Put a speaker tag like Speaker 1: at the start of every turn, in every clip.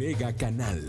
Speaker 1: Mega Canal.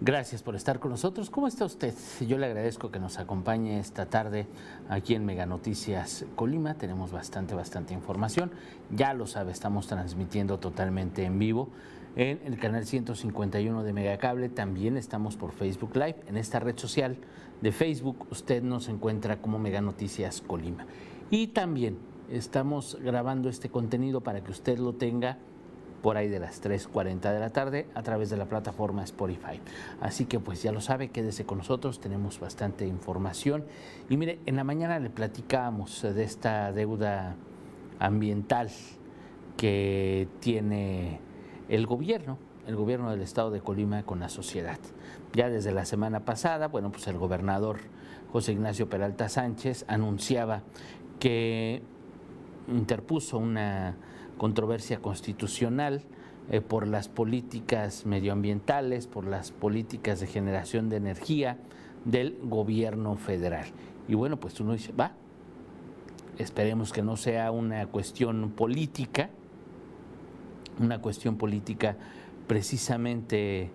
Speaker 2: Gracias por estar con nosotros. ¿Cómo está usted? Yo le agradezco que nos acompañe esta tarde aquí en Mega Noticias Colima. Tenemos bastante, bastante información. Ya lo sabe, estamos transmitiendo totalmente en vivo en el canal 151 de Megacable. También estamos por Facebook Live. En esta red social de Facebook usted nos encuentra como Mega Noticias Colima. Y también estamos grabando este contenido para que usted lo tenga por ahí de las 3.40 de la tarde a través de la plataforma Spotify. Así que pues ya lo sabe, quédese con nosotros, tenemos bastante información. Y mire, en la mañana le platicábamos de esta deuda ambiental que tiene el gobierno, el gobierno del estado de Colima con la sociedad. Ya desde la semana pasada, bueno, pues el gobernador José Ignacio Peralta Sánchez anunciaba que interpuso una controversia constitucional eh, por las políticas medioambientales, por las políticas de generación de energía del gobierno federal. Y bueno, pues uno dice, va, esperemos que no sea una cuestión política, una cuestión política precisamente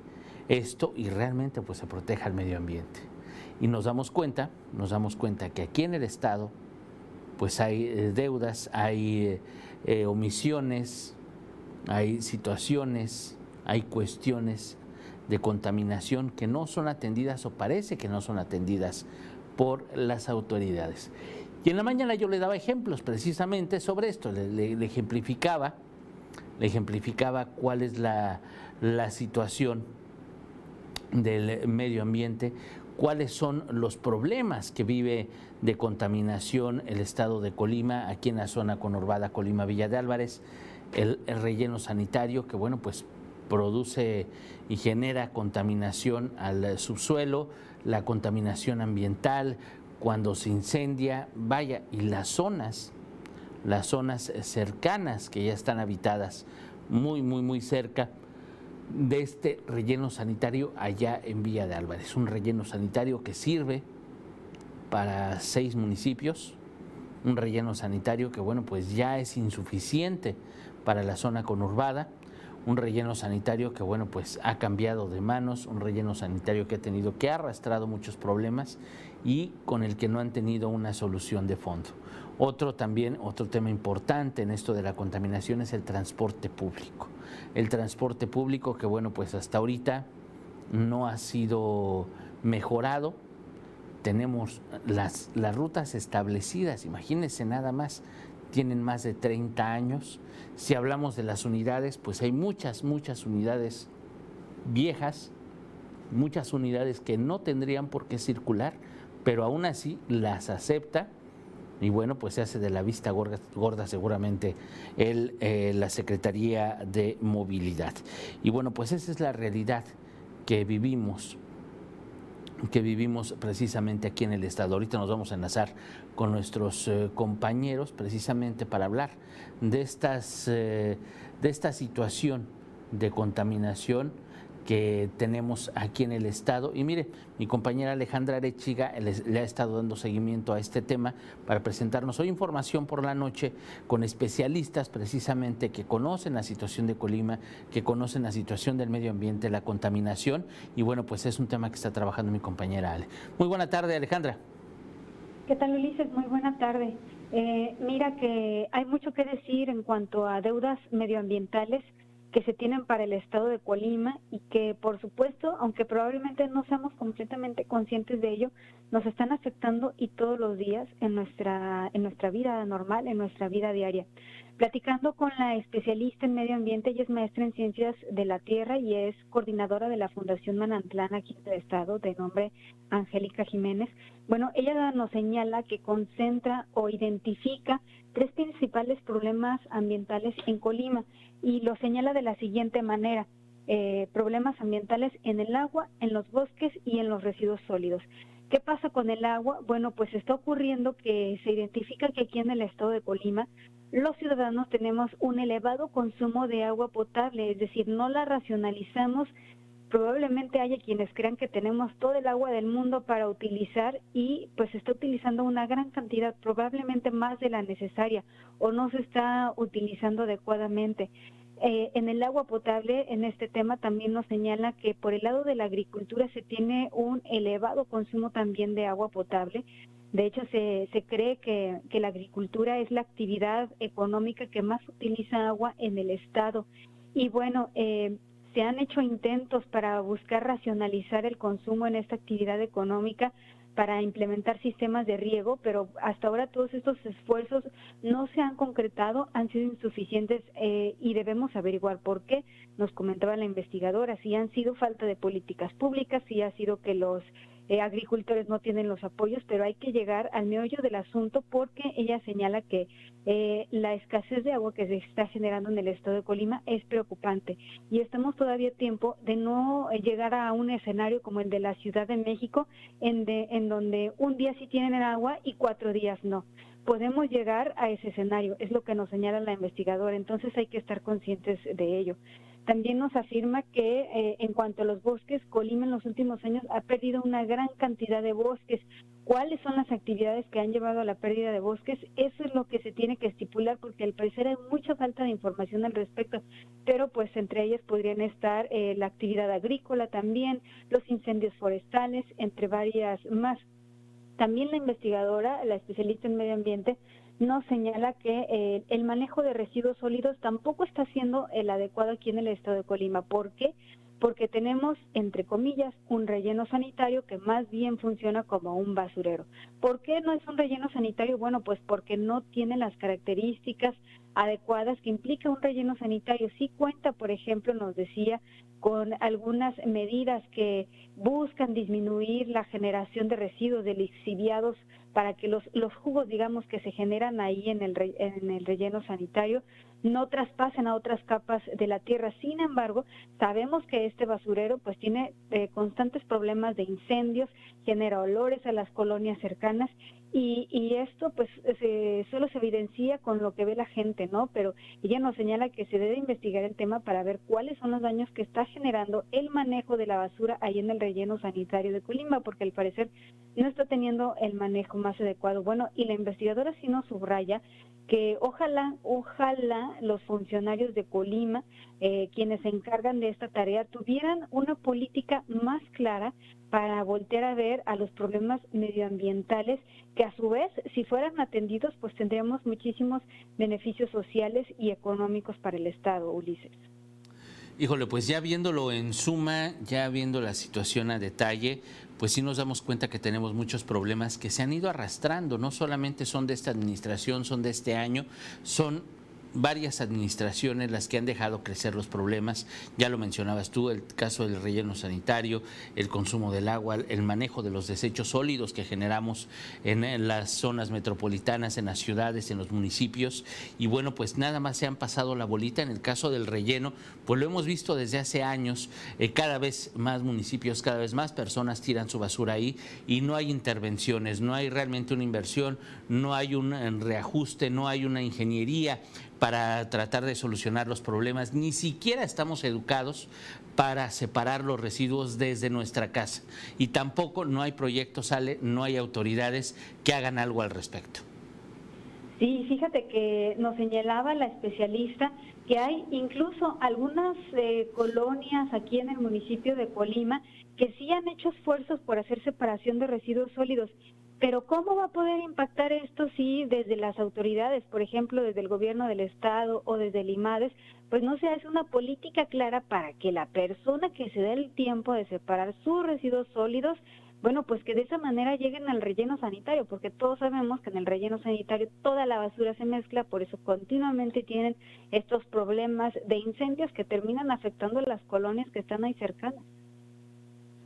Speaker 2: esto y realmente pues se proteja el medio ambiente. Y nos damos cuenta, nos damos cuenta que aquí en el Estado pues hay eh, deudas, hay eh, eh, omisiones, hay situaciones, hay cuestiones de contaminación que no son atendidas o parece que no son atendidas por las autoridades. Y en la mañana yo le daba ejemplos precisamente sobre esto, le, ejemplificaba, le ejemplificaba cuál es la, la situación del medio ambiente, cuáles son los problemas que vive de contaminación el estado de Colima, aquí en la zona conurbada Colima-Villa de Álvarez, el, relleno sanitario que, bueno, pues produce y genera contaminación al subsuelo, la contaminación ambiental, cuando se incendia, vaya, y las zonas, las zonas cercanas que ya están habitadas, muy, muy, muy cerca, de este relleno sanitario allá en Villa de Álvarez. Un relleno sanitario que sirve para seis municipios, un relleno sanitario que bueno, pues ya es insuficiente para la zona conurbada, un relleno sanitario que bueno, pues ha cambiado de manos, un relleno sanitario que ha tenido que ha arrastrado muchos problemas y con el que no han tenido una solución de fondo. Otro también, otro tema importante en esto de la contaminación es el transporte público. El transporte público que, bueno, pues hasta ahorita no ha sido mejorado. Tenemos las, las rutas establecidas, imagínense nada más, tienen más de 30 años. Si hablamos de las unidades, pues hay muchas, muchas unidades viejas, muchas unidades que no tendrían por qué circular, pero aún así las acepta y bueno, pues se hace de la vista gorda, seguramente el, eh, la Secretaría de Movilidad. Y bueno, pues esa es la realidad que vivimos que vivimos precisamente aquí en el Estado. Ahorita nos vamos a enlazar con nuestros eh, compañeros precisamente para hablar de, estas, eh, de esta situación de contaminación que tenemos aquí en el Estado. Y mire, mi compañera Alejandra Arechiga le, ha estado dando seguimiento a este tema para presentarnos hoy información por la noche con especialistas precisamente que conocen la situación de Colima, que conocen la situación del medio ambiente, la contaminación. Y bueno, pues es un tema que está trabajando mi compañera Ale. Muy buena tarde, Alejandra.
Speaker 3: ¿Qué tal, Ulises? Muy buena tarde. Eh, mira que hay mucho que decir en cuanto a deudas medioambientales que se tienen para el estado de Colima y que por supuesto, aunque probablemente no seamos completamente conscientes de ello, nos están afectando y todos los días en nuestra en nuestra vida normal, en nuestra vida diaria. Platicando con la especialista en medio ambiente, ella es maestra en ciencias de la tierra y es coordinadora de la Fundación Manantlán aquí en el estado, de nombre Angélica Jiménez. Bueno, ella nos señala que concentra o identifica tres principales problemas ambientales en Colima y lo señala de la siguiente manera. Eh, problemas ambientales en el agua, en los bosques y en los residuos sólidos. ¿Qué pasa con el agua? Bueno, pues está ocurriendo que se identifica que aquí en el estado de Colima los ciudadanos tenemos un elevado consumo de agua potable, es decir, no la racionalizamos probablemente haya quienes crean que tenemos todo el agua del mundo para utilizar y pues se está utilizando una gran cantidad, probablemente más de la necesaria o no se está utilizando adecuadamente. Eh, en el agua potable, en este tema también nos señala que por el lado de la agricultura se tiene un elevado consumo también de agua potable. De hecho, se, se cree que, que la agricultura es la actividad económica que más utiliza agua en el Estado. Y bueno, eh, se han hecho intentos para buscar racionalizar el consumo en esta actividad económica para implementar sistemas de riego, pero hasta ahora todos estos esfuerzos no se han concretado, han sido insuficientes eh, y debemos averiguar por qué. Nos comentaba la investigadora, si han sido falta de políticas públicas, si ha sido que los eh, agricultores no tienen los apoyos, pero hay que llegar al meollo del asunto porque ella señala que eh, la escasez de agua que se está generando en el estado de Colima es preocupante y estamos todavía a tiempo de no llegar a un escenario como el de la Ciudad de México, en, de, en donde un día sí tienen el agua y cuatro días no podemos llegar a ese escenario, es lo que nos señala la investigadora, entonces hay que estar conscientes de ello. También nos afirma que eh, en cuanto a los bosques, Colima en los últimos años ha perdido una gran cantidad de bosques. ¿Cuáles son las actividades que han llevado a la pérdida de bosques? Eso es lo que se tiene que estipular porque al parecer hay mucha falta de información al respecto, pero pues entre ellas podrían estar eh, la actividad agrícola también, los incendios forestales, entre varias más. También la investigadora, la especialista en medio ambiente, nos señala que eh, el manejo de residuos sólidos tampoco está siendo el adecuado aquí en el estado de Colima. ¿Por qué? Porque tenemos, entre comillas, un relleno sanitario que más bien funciona como un basurero. ¿Por qué no es un relleno sanitario? Bueno, pues porque no tiene las características adecuadas que implica un relleno sanitario. Sí cuenta, por ejemplo, nos decía, con algunas medidas que buscan disminuir la generación de residuos de lixiviados para que los, jugos, digamos, que se generan ahí en el, en el relleno sanitario no traspasen a otras capas de la tierra. Sin embargo, sabemos que este basurero pues tiene eh, constantes problemas de incendios, genera olores a las colonias cercanas y, y esto pues se, solo se evidencia con lo que ve la gente, ¿no? Pero ella nos señala que se debe investigar el tema para ver cuáles son los daños que está generando el manejo de la basura ahí en el relleno sanitario de Colima, porque al parecer no está teniendo el manejo más adecuado. Bueno, y la investigadora sí nos subraya que ojalá, ojalá los funcionarios de Colima, eh, quienes se encargan de esta tarea, tuvieran una política más clara para voltear a ver a los problemas medioambientales que a su vez, si fueran atendidos, pues tendríamos muchísimos beneficios sociales y económicos para el Estado, Ulises.
Speaker 2: Híjole, pues ya viéndolo en suma, ya viendo la situación a detalle, pues sí nos damos cuenta que tenemos muchos problemas que se han ido arrastrando, no solamente son de esta administración, son de este año, son varias administraciones las que han dejado crecer los problemas. Ya lo mencionabas tú, el caso del relleno sanitario, el consumo del agua, el manejo de los desechos sólidos que generamos en, las zonas metropolitanas, en las ciudades, en los municipios. Y bueno, pues nada más se han pasado la bolita. En el caso del relleno, pues lo hemos visto desde hace años. Eh, cada vez más municipios, cada vez más personas tiran su basura ahí y no hay intervenciones, no hay realmente una inversión, no hay un reajuste, no hay una ingeniería para tratar de solucionar los problemas, ni siquiera estamos educados para separar los residuos desde nuestra casa y tampoco no hay proyectos, sale, no hay autoridades que hagan algo al respecto.
Speaker 3: Sí, fíjate que nos señalaba la especialista que hay incluso algunas eh, colonias aquí en el municipio de Colima que sí han hecho esfuerzos por hacer separación de residuos sólidos pero ¿cómo va a poder impactar esto si desde las autoridades, por ejemplo, desde el gobierno del estado o desde el IMADES, pues no se hace una política clara para que la persona que se dé el tiempo de separar sus residuos sólidos, bueno, pues que de esa manera lleguen al relleno sanitario, porque todos sabemos que en el relleno sanitario toda la basura se mezcla, por eso continuamente tienen estos problemas de incendios que terminan afectando las colonias que están ahí cercanas.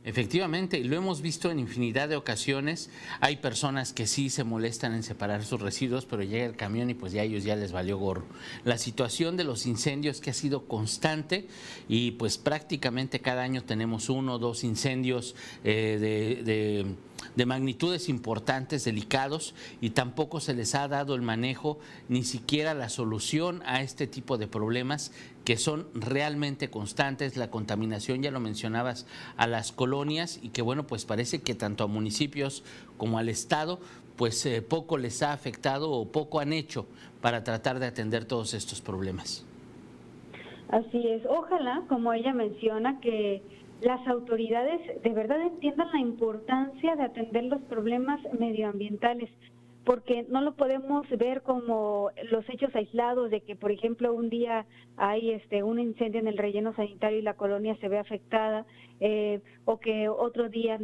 Speaker 2: Efectivamente, lo hemos visto en infinidad de ocasiones. Hay personas que sí se molestan en separar sus residuos, pero llega el camión y pues ya a ellos ya les valió gorro. La situación de los incendios que ha sido constante y pues prácticamente cada año tenemos uno o dos incendios eh, de de magnitudes importantes, delicados, y tampoco se les ha dado el manejo, ni siquiera la solución a este tipo de problemas que son realmente constantes, la contaminación, ya lo mencionabas, a las colonias y que bueno, pues parece que tanto a municipios como al Estado, pues eh, poco les ha afectado o poco han hecho para tratar de atender todos estos problemas.
Speaker 3: Así es, ojalá, como ella menciona, que las autoridades de verdad entiendan la importancia de atender los problemas medioambientales porque no lo podemos ver como los hechos aislados de que, por ejemplo, un día hay este un incendio en el relleno sanitario y la colonia se ve afectada, eh, o que otro día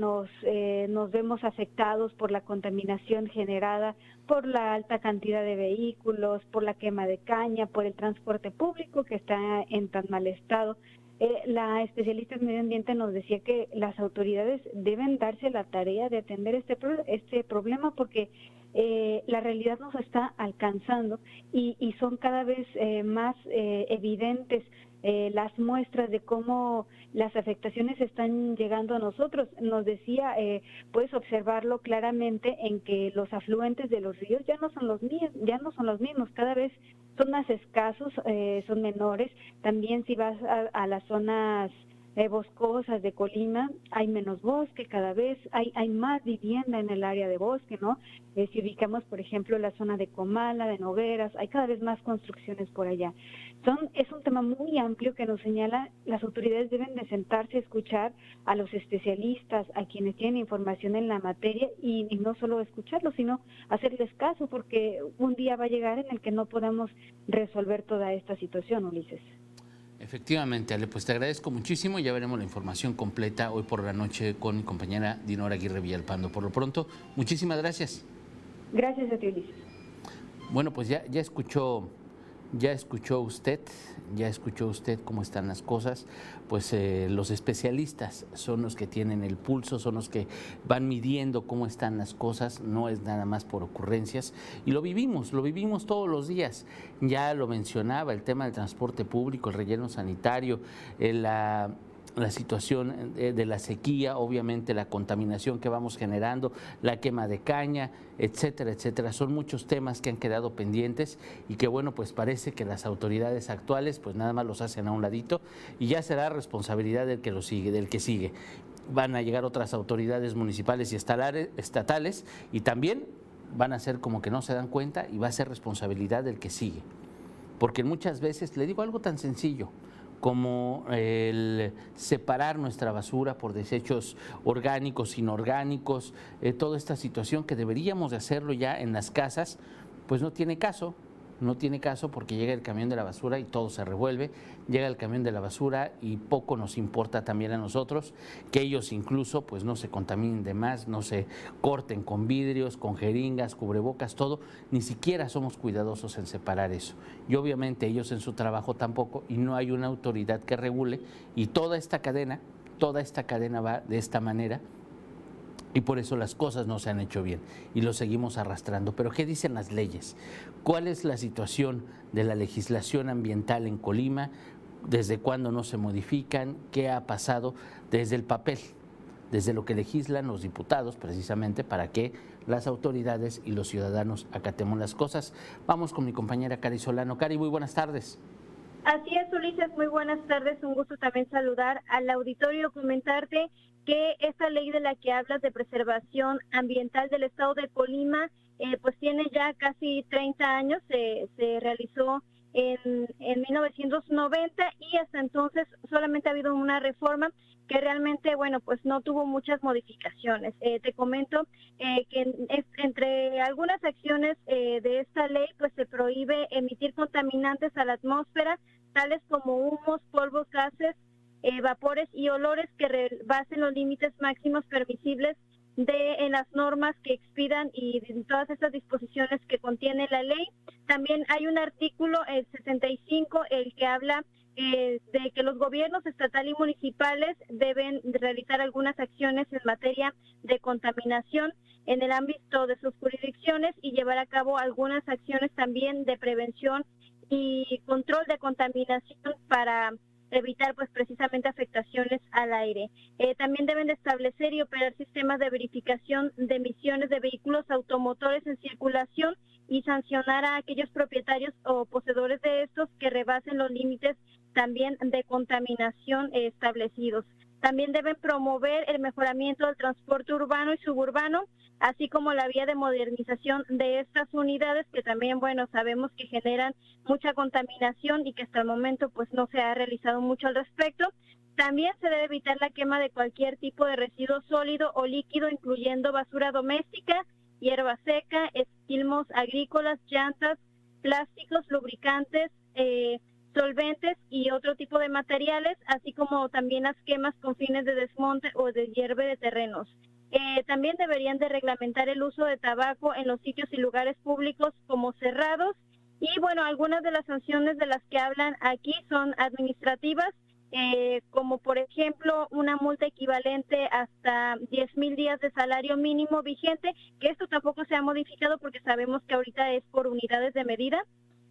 Speaker 3: eh, nos vemos afectados por la contaminación generada por la alta cantidad de vehículos, por la quema de caña, por el transporte público que está en tan mal estado. Eh, la especialista en medio ambiente nos decía que las autoridades deben darse la tarea de atender este, este problema porque eh, la realidad nos está alcanzando y, y son cada vez eh, más eh, evidentes las muestras de cómo las afectaciones están llegando a nosotros. Nos decía, puedes observarlo claramente en que los afluentes de los ríos ya no son los ya no son los mismos, cada vez son más escasos, son menores. También si vas a, a las zonas eh, boscosas de Colima, hay menos bosque cada vez, hay, hay más vivienda en el área de bosque, ¿no? Eh, si ubicamos, por ejemplo, la zona de Comala, de Nogueras, hay cada vez más construcciones por allá. Son, es un tema muy amplio que nos señala, las autoridades deben de sentarse a escuchar a los especialistas, a quienes tienen información en la materia y, y no solo escucharlos, sino hacerles caso, porque un día va a llegar en el que no podamos resolver toda esta situación, Ulises.
Speaker 2: Efectivamente, Ale, pues te agradezco muchísimo. Ya veremos la información completa hoy por la noche con mi compañera Dinora Aguirre Villalpando. Por lo pronto, muchísimas gracias.
Speaker 3: Gracias a ti, Ulises.
Speaker 2: Bueno, pues ya, ya escuchó ya escuchó usted, ya escuchó usted cómo están las cosas, pues eh, los especialistas son los que tienen el pulso, son los que van midiendo cómo están las cosas, no es nada más por ocurrencias. Y lo vivimos, lo vivimos todos los días. Ya lo mencionaba, el tema del transporte público, el relleno sanitario, eh, la la situación eh, de la sequía, obviamente la contaminación que vamos generando, la quema de caña, etcétera, etcétera. Son muchos temas que han quedado pendientes y que bueno, pues parece que las autoridades actuales pues nada más los hacen a un ladito y ya será responsabilidad del que lo sigue, del que sigue. Van a llegar otras autoridades municipales y estatales y también van a ser como que no se dan cuenta y va a ser responsabilidad del que sigue. Porque muchas veces, le digo algo tan sencillo, como el separar nuestra basura por desechos orgánicos, inorgánicos, eh, toda esta situación que deberíamos de hacerlo ya en las casas, pues no tiene caso no tiene caso porque llega el camión de la basura y todo se revuelve, llega el camión de la basura y poco nos importa también a nosotros que ellos incluso pues no se contaminen de más, no se corten con vidrios, con jeringas, cubrebocas, todo, ni siquiera somos cuidadosos en separar eso. Y obviamente ellos en su trabajo tampoco y no hay una autoridad que regule y toda esta cadena, toda esta cadena va de esta manera y por eso las cosas no se han hecho bien y lo seguimos arrastrando. Pero ¿qué dicen las leyes? ¿Cuál es la situación de la legislación ambiental en Colima? ¿Desde cuándo no se modifican? ¿Qué ha pasado desde el papel? Desde lo que legislan los diputados, precisamente, para que las autoridades y los ciudadanos acatemos las cosas. Vamos con mi compañera Cari Solano. Cari, muy buenas tardes.
Speaker 1: Así es, Ulises, muy buenas tardes. Un gusto también saludar al auditorio, comentarte que esta ley de la que hablas de preservación ambiental del estado de Colima, eh, pues tiene ya casi 30 años, se, se realizó en, en 1990 y hasta entonces solamente ha habido una reforma que realmente, bueno, pues no tuvo muchas modificaciones. Eh, te comento eh, que entre algunas acciones de esta ley, pues se prohíbe emitir contaminantes a la atmósfera, tales como humos, polvos, gases, eh, vapores y olores que rebasen los límites máximos permisibles de en las normas que expidan y en todas estas disposiciones que contiene la ley. También hay un artículo, el 65, el que habla eh, de que los gobiernos estatal y municipales deben realizar algunas acciones en materia de contaminación en el ámbito de sus jurisdicciones y llevar a cabo algunas acciones también de prevención y control de contaminación para evitar pues precisamente afectaciones al aire. Eh, también deben de establecer y operar sistemas de verificación de emisiones de vehículos automotores en circulación y sancionar a aquellos propietarios o poseedores de estos que rebasen los límites también de contaminación establecidos. También deben promover el mejoramiento del transporte urbano y suburbano, así como la vía de modernización de estas unidades que también, bueno, sabemos que generan mucha contaminación y que hasta el momento pues no se ha realizado mucho al respecto. También se debe evitar la quema de cualquier tipo de residuo sólido o líquido, incluyendo basura doméstica, hierba seca, esquilmos agrícolas, llantas, plásticos, lubricantes, eh, solventes y otro tipo de materiales, así como también las quemas con fines de desmonte o de hierve de terrenos. Eh, también deberían de reglamentar el uso de tabaco en los sitios y lugares públicos como cerrados. Y bueno, algunas de las sanciones de las que hablan aquí son administrativas, eh, como por ejemplo una multa equivalente hasta 10 mil días de salario mínimo vigente, que esto tampoco se ha modificado porque sabemos que ahorita es por unidades de medida.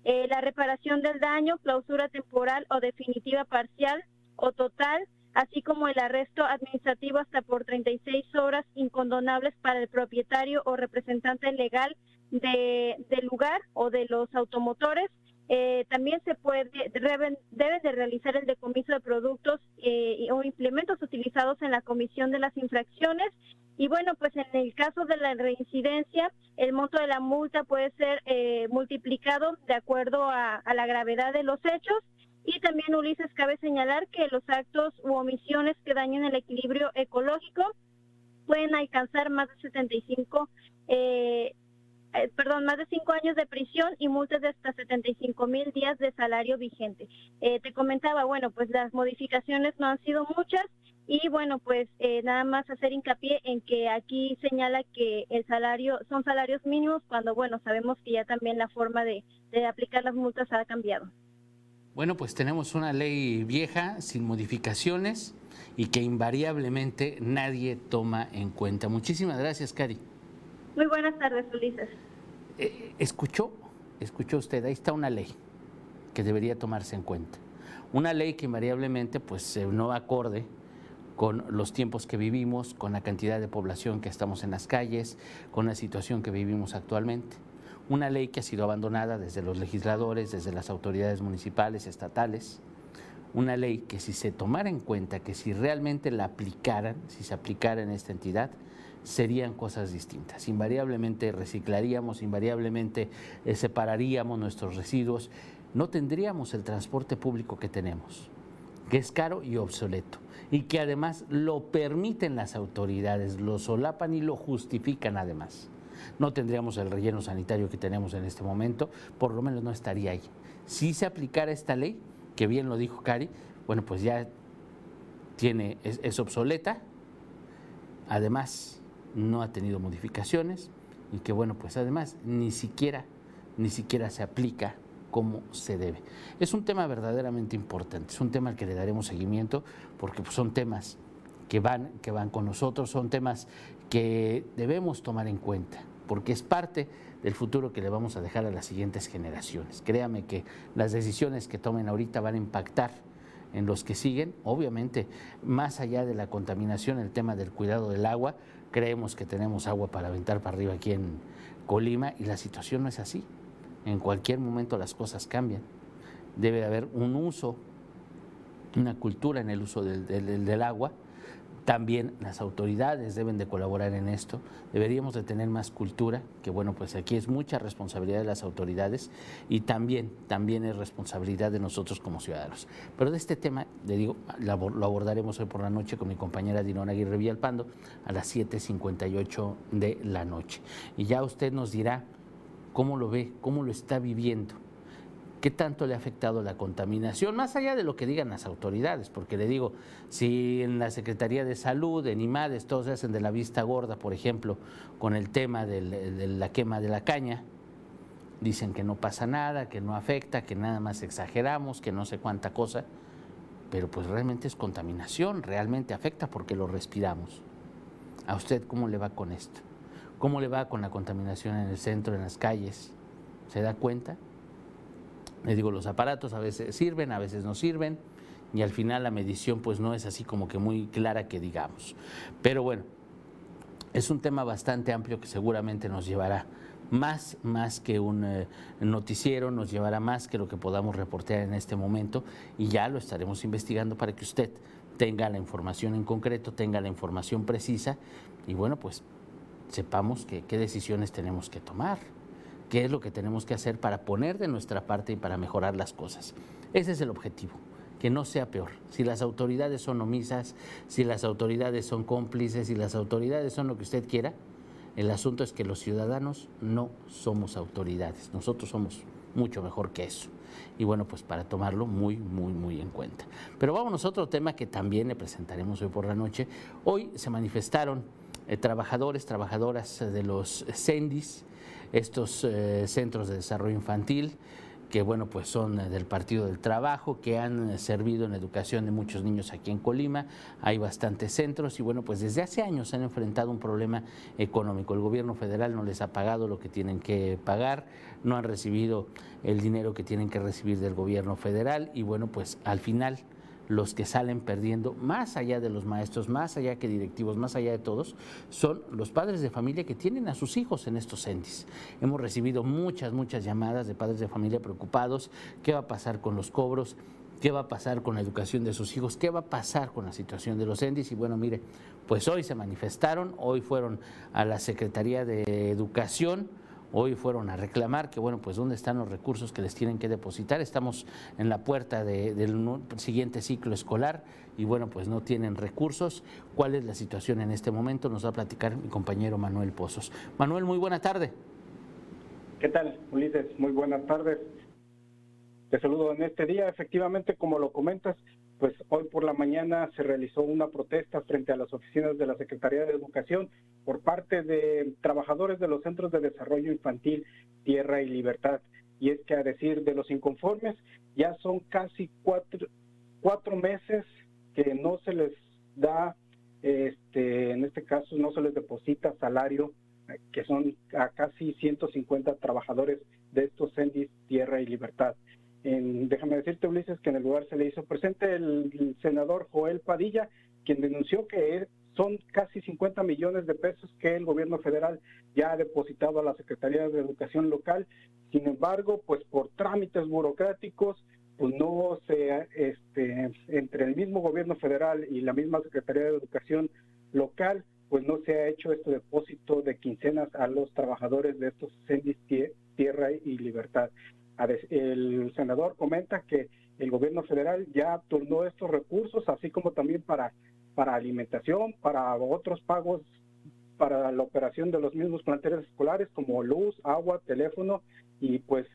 Speaker 1: Eh, la reparación del daño, clausura temporal o definitiva parcial o total, así como el arresto administrativo hasta por 36 horas incondonables para el propietario o representante legal de, del lugar o de los automotores. Eh, también se puede deben, de realizar el decomiso de productos eh, o implementos utilizados en la comisión de las infracciones y bueno, pues en el caso de la reincidencia, el monto de la multa puede ser eh, multiplicado de acuerdo a, la gravedad de los hechos. Y también, Ulises, cabe señalar que los actos u omisiones que dañen el equilibrio ecológico pueden alcanzar más de 75, eh, eh, perdón, más de 5 años de prisión y multas de hasta 75 mil días de salario vigente. te comentaba, bueno, pues las modificaciones no han sido muchas y bueno, pues eh, nada más hacer hincapié en que aquí señala que el salario son salarios mínimos cuando, bueno, sabemos que ya también la forma de aplicar las multas ha cambiado.
Speaker 2: Bueno, pues tenemos una ley vieja, sin modificaciones y que invariablemente nadie toma en cuenta. Muchísimas gracias, Cari.
Speaker 1: Muy buenas tardes, Ulises.
Speaker 2: Eh, ¿Escuchó? ¿Escuchó usted? Ahí está una ley que debería tomarse en cuenta. Una ley que invariablemente pues no acorde con los tiempos que vivimos, con la cantidad de población que estamos en las calles, con la situación que vivimos actualmente. Una ley que ha sido abandonada desde los legisladores, desde las autoridades municipales, estatales. Una ley que si se tomara en cuenta que si realmente la aplicaran, si se aplicara en esta entidad, serían cosas distintas. Invariablemente reciclaríamos, invariablemente eh, separaríamos nuestros residuos, no tendríamos el transporte público que tenemos, que es caro y obsoleto y que además lo permiten las autoridades, lo solapan y lo justifican además. No tendríamos el relleno sanitario que tenemos en este momento, por lo menos no estaría ahí. Si se aplicara esta ley, que bien lo dijo Cari, bueno, pues ya tiene, es, es obsoleta, además no ha tenido modificaciones y que bueno, pues además ni siquiera, ni siquiera se aplica como se debe. Es un tema verdaderamente importante, es un tema al que le daremos seguimiento porque pues, son temas que van, que van con nosotros, son temas que debemos tomar en cuenta porque es parte del futuro que le vamos a dejar a las siguientes generaciones. Créame que las decisiones que tomen ahorita van a impactar en los que siguen. Obviamente, más allá de la contaminación, el tema del cuidado del agua, creemos que tenemos agua para aventar para arriba aquí en Colima y la situación no es así. En cualquier momento las cosas cambian. Debe haber un uso, una cultura en el uso del, agua. También las autoridades deben de colaborar en esto. Deberíamos de tener más cultura, que bueno, pues aquí es mucha responsabilidad de las autoridades y también, también es responsabilidad de nosotros como ciudadanos. Pero de este tema, le digo, lo abordaremos hoy por la noche con mi compañera Dinona Aguirre Villalpando a las 7.58 de la noche. Y ya usted nos dirá cómo lo ve, cómo lo está viviendo, qué tanto le ha afectado la contaminación, más allá de lo que digan las autoridades, porque le digo, si en la Secretaría de Salud, en IMADES, todos se hacen de la vista gorda, por ejemplo, con el tema de la quema de la caña, dicen que no pasa nada, que no afecta, que nada más exageramos, que no sé cuánta cosa, pero pues realmente es contaminación, realmente afecta porque lo respiramos. ¿A usted cómo le va con esto? ¿Cómo le va con la contaminación en el centro, en las calles? ¿Se da cuenta? Le digo, los aparatos a veces sirven, a veces no sirven, y al final la medición pues no es así como que muy clara que digamos. Pero bueno, es un tema bastante amplio que seguramente nos llevará más, más que un eh, noticiero, nos llevará más que lo que podamos reportear en este momento y ya lo estaremos investigando para que usted tenga la información en concreto, tenga la información precisa y bueno, pues sepamos qué decisiones tenemos que tomar, qué es lo que tenemos que hacer para poner de nuestra parte y para mejorar las cosas. Ese es el objetivo que no sea peor. Si las autoridades son omisas, si las autoridades son cómplices, si las autoridades son lo que usted quiera, el asunto es que los ciudadanos no somos autoridades, nosotros somos mucho mejor que eso. Y bueno, pues para tomarlo muy, muy, muy en cuenta. Pero vamos a otro tema que también le presentaremos hoy por la noche. Hoy se manifestaron eh, trabajadores, trabajadoras de los CENDIS, estos eh, centros de desarrollo infantil, que bueno, pues son eh, del Partido del Trabajo, que han eh, servido en la educación de muchos niños aquí en Colima. Hay bastantes centros y bueno, pues desde hace años han enfrentado un problema económico. El gobierno federal no les ha pagado lo que tienen que pagar, no han recibido el dinero que tienen que recibir del gobierno federal y bueno, pues al final los que salen perdiendo, más allá de los maestros, más allá que directivos, más allá de todos, son los padres de familia que tienen a sus hijos en estos CENDIS. Hemos recibido muchas, muchas llamadas de padres de familia preocupados, qué va a pasar con los cobros, qué va a pasar con la educación de sus hijos, qué va a pasar con la situación de los CENDIS. Y bueno, mire, pues hoy se manifestaron, hoy fueron a la Secretaría de Educación, hoy fueron a reclamar que, bueno, pues dónde están los recursos que les tienen que depositar. Estamos en la puerta del siguiente ciclo escolar y, bueno, pues no tienen recursos. ¿Cuál es la situación en este momento? Nos va a platicar mi compañero Manuel Pozos. Manuel, muy buena tarde.
Speaker 4: ¿Qué tal, Ulises? Muy buenas tardes. Te saludo en este día. Efectivamente, como lo comentas, pues hoy por la mañana se realizó una protesta frente a las oficinas de la Secretaría de Educación por parte de trabajadores de los Centros de Desarrollo Infantil Tierra y Libertad. Y es que a decir de los inconformes, ya son casi cuatro, cuatro meses que no se les da, este, en este caso no se les deposita salario, que son a casi 150 trabajadores de estos CENDIS Tierra y Libertad déjame decirte, Ulises, que en el lugar se le hizo presente el, senador Joel Padilla, quien denunció que son casi 50 millones de pesos que el gobierno federal ya ha depositado a la Secretaría de Educación local. Sin embargo, pues por trámites burocráticos, pues no se, este, entre el mismo gobierno federal y la misma Secretaría de Educación local, pues no se ha hecho este depósito de quincenas a los trabajadores de estos CENDIS Tierra y Libertad. El senador comenta que el gobierno federal ya turnó estos recursos, así como también para, para alimentación, para otros pagos para la operación de los mismos planteles escolares como luz, agua, teléfono y pues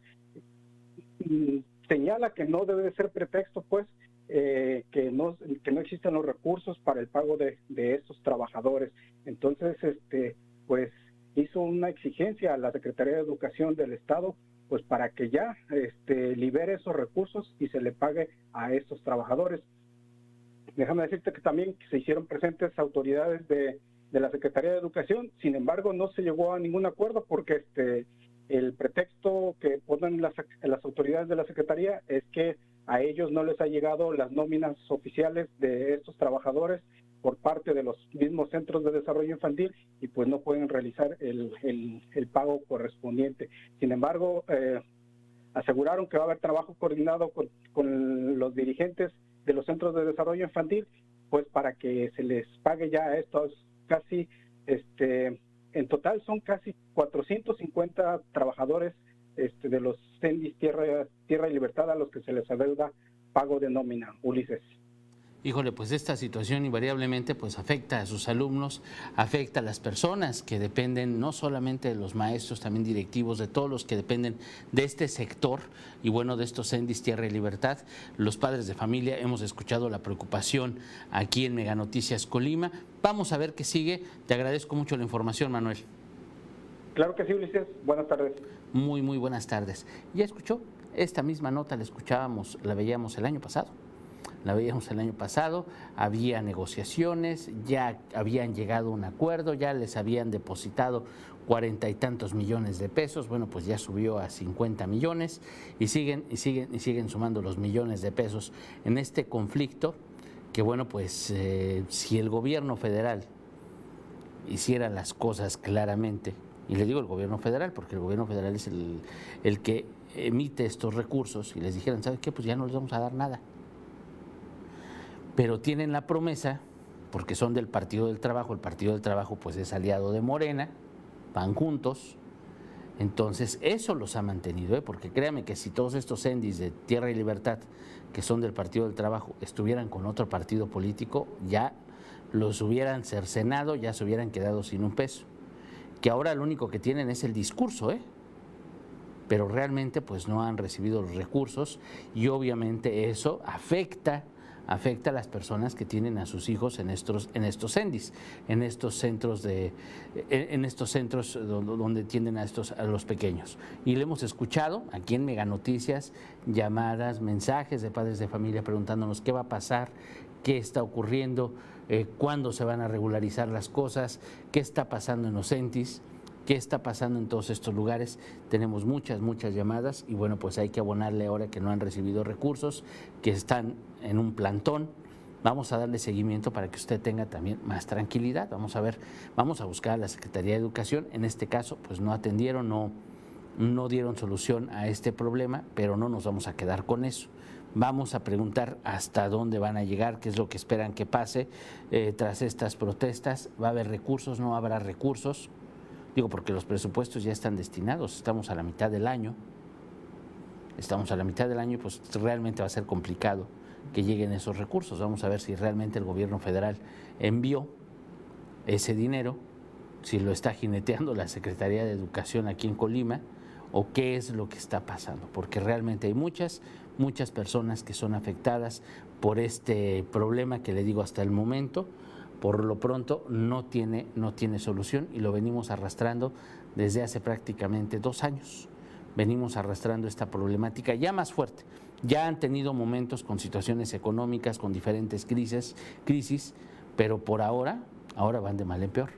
Speaker 4: mm, señala que no debe ser pretexto pues eh, que no que no existen los recursos para el pago de, de estos trabajadores entonces este pues hizo una exigencia a la Secretaría de Educación del Estado pues para que ya este, libere esos recursos y se le pague a estos trabajadores. Déjame decirte que también se hicieron presentes autoridades de, la Secretaría de Educación, sin embargo no se llegó a ningún acuerdo porque este el pretexto que ponen las, las autoridades de la Secretaría es que a ellos no les ha llegado las nóminas oficiales de estos trabajadores por parte de los mismos centros de desarrollo infantil y pues no pueden realizar el, el, pago correspondiente. Sin embargo, eh, aseguraron que va a haber trabajo coordinado con, con, los dirigentes de los centros de desarrollo infantil, pues para que se les pague ya a estos casi, este, en total son casi 450 trabajadores este, de los CENDIS Tierra, Tierra y Libertad a los que se les adeuda pago de nómina, Ulises
Speaker 2: híjole, pues esta situación invariablemente pues afecta a sus alumnos, afecta a las personas que dependen no solamente de los maestros, también directivos, de todos los que dependen de este sector y bueno, de estos Endis Tierra y Libertad. Los padres de familia hemos escuchado la preocupación aquí en Mega Noticias Colima. Vamos a ver qué sigue. Te agradezco mucho la información, Manuel.
Speaker 4: Claro que sí, Ulises. Buenas tardes.
Speaker 2: Muy, muy buenas tardes. ¿Ya escuchó? Esta misma nota la escuchábamos, la veíamos el año pasado la veíamos el año pasado, había negociaciones, ya habían llegado a un acuerdo, ya les habían depositado cuarenta y tantos millones de pesos, bueno, pues ya subió a 50 millones y siguen y siguen y siguen sumando los millones de pesos en este conflicto que bueno, pues eh, si el gobierno federal hiciera las cosas claramente, y le digo el gobierno federal, porque el gobierno federal es el, el que emite estos recursos y les dijeran, ¿sabes qué? Pues ya no les vamos a dar nada. Pero tienen la promesa, porque son del Partido del Trabajo, el Partido del Trabajo pues es aliado de Morena, van juntos, entonces eso los ha mantenido, ¿eh? porque créame que si todos estos endis de Tierra y Libertad, que son del Partido del Trabajo, estuvieran con otro partido político, ya los hubieran cercenado, ya se hubieran quedado sin un peso. Que ahora lo único que tienen es el discurso, ¿eh? pero realmente pues no han recibido los recursos y obviamente eso afecta afecta a las personas que tienen a sus hijos en estos en estos CENDIS, en estos centros de en estos centros donde tienden a estos a los pequeños. Y le hemos escuchado aquí en Mega Noticias llamadas, mensajes de padres de familia preguntándonos qué va a pasar, qué está ocurriendo, eh, cuándo se van a regularizar las cosas, qué está pasando en los CENTIS qué está pasando en todos estos lugares. Tenemos muchas, muchas llamadas y bueno, pues hay que abonarle ahora que no han recibido recursos, que están en un plantón. Vamos a darle seguimiento para que usted tenga también más tranquilidad. Vamos a ver, vamos a buscar a la Secretaría de Educación. En este caso, pues no atendieron, no, no dieron solución a este problema, pero no nos vamos a quedar con eso. Vamos a preguntar hasta dónde van a llegar, qué es lo que esperan que pase eh, tras estas protestas. ¿Va a haber recursos? ¿No habrá recursos? Digo, porque los presupuestos ya están destinados, estamos a la mitad del año, estamos a la mitad del año, pues realmente va a ser complicado que lleguen esos recursos. Vamos a ver si realmente el gobierno federal envió ese dinero, si lo está jineteando la Secretaría de Educación aquí en Colima, o qué es lo que está pasando, porque realmente hay muchas, muchas personas que son afectadas por este problema que le digo hasta el momento por lo pronto no tiene, no tiene solución y lo venimos arrastrando desde hace prácticamente dos años. Venimos arrastrando esta problemática ya más fuerte. Ya han tenido momentos con situaciones económicas, con diferentes crisis, crisis, pero por ahora, ahora van de mal en peor.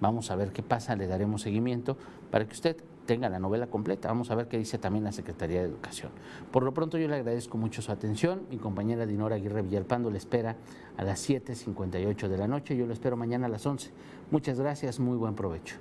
Speaker 2: Vamos a ver qué pasa, le daremos seguimiento para que usted tenga la novela completa. Vamos a ver qué dice también la Secretaría de Educación. Por lo pronto yo le agradezco mucho su atención. Mi compañera Dinora Aguirre Villalpando le espera a las 7.58 de la noche. Yo lo espero mañana a las 11. Muchas gracias, muy buen provecho.